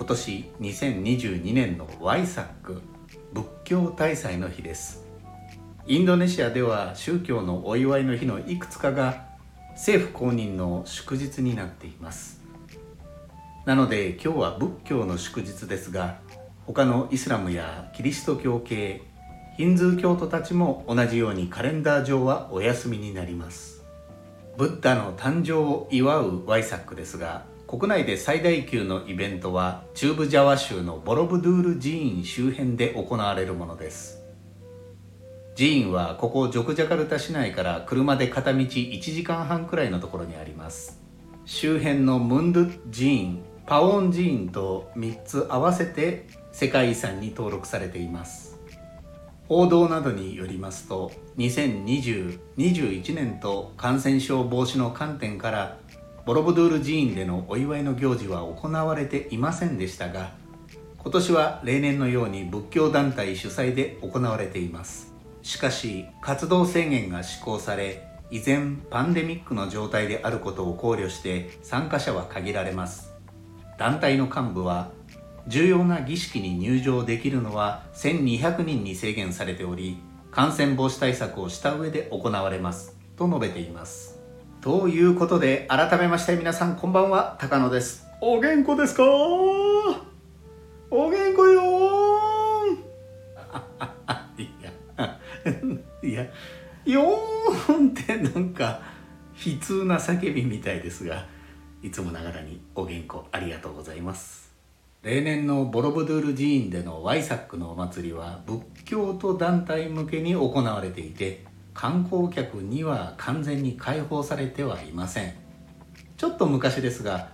今年2022年のワイサック仏教大祭の日です。インドネシアでは宗教のお祝いの日のいくつかが政府公認の祝日になっています。なので今日は仏教の祝日ですが他のイスラムやキリスト教系ヒンズー教徒たちも同じようにカレンダー上はお休みになります。ブッダの誕生を祝うワイサックですが国内で最大級のイベントは中部ジャワ州のボロブドゥール寺院周辺で行われるものです。寺院はここジョクジャカルタ市内から車で片道1時間半くらいのところにあります。周辺のムンドゥ寺院パオン寺院と3つ合わせて世界遺産に登録されています。報道などによりますと2020-21年と感染症防止の観点からボロブドゥール寺院でのお祝いの行事は行われていませんでしたが今年は例年のように仏教団体主催で行われています。しかし活動制限が施行され依然パンデミックの状態であることを考慮して参加者は限られます。団体の幹部は重要な儀式に入場できるのは1200人に制限されており感染防止対策をした上で行われます。と述べています。ということで改めまして皆さんこんばんは。高野です。お元気ですか？お元気よ いやいやよーんってなんか悲痛な叫びみたいですがいつもながらにお元気ありがとうございます。例年のボロブドゥール寺院でのワイサックのお祭りは仏教徒団体向けに行われていて観光客には完全に開放されてはいません。ちょっと昔ですが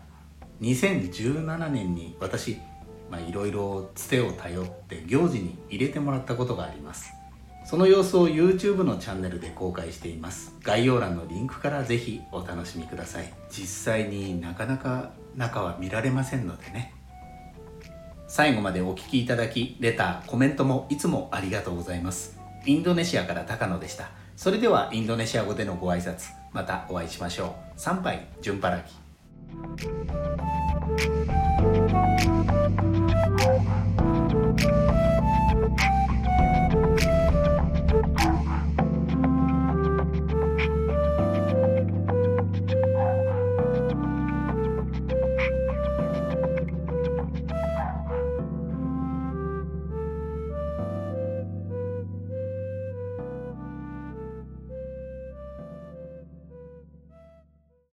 2017年に私いろいろつてを頼って行事に入れてもらったことがあります。その様子を YouTube のチャンネルで公開しています。概要欄のリンクからぜひお楽しみください。実際になかなか中は見られませんのでね。最後までお聴きいただきレターコメントもいつもありがとうございます。インドネシアから高野でした。それではインドネシア語でのご挨拶またお会いしましょう。参拝順払き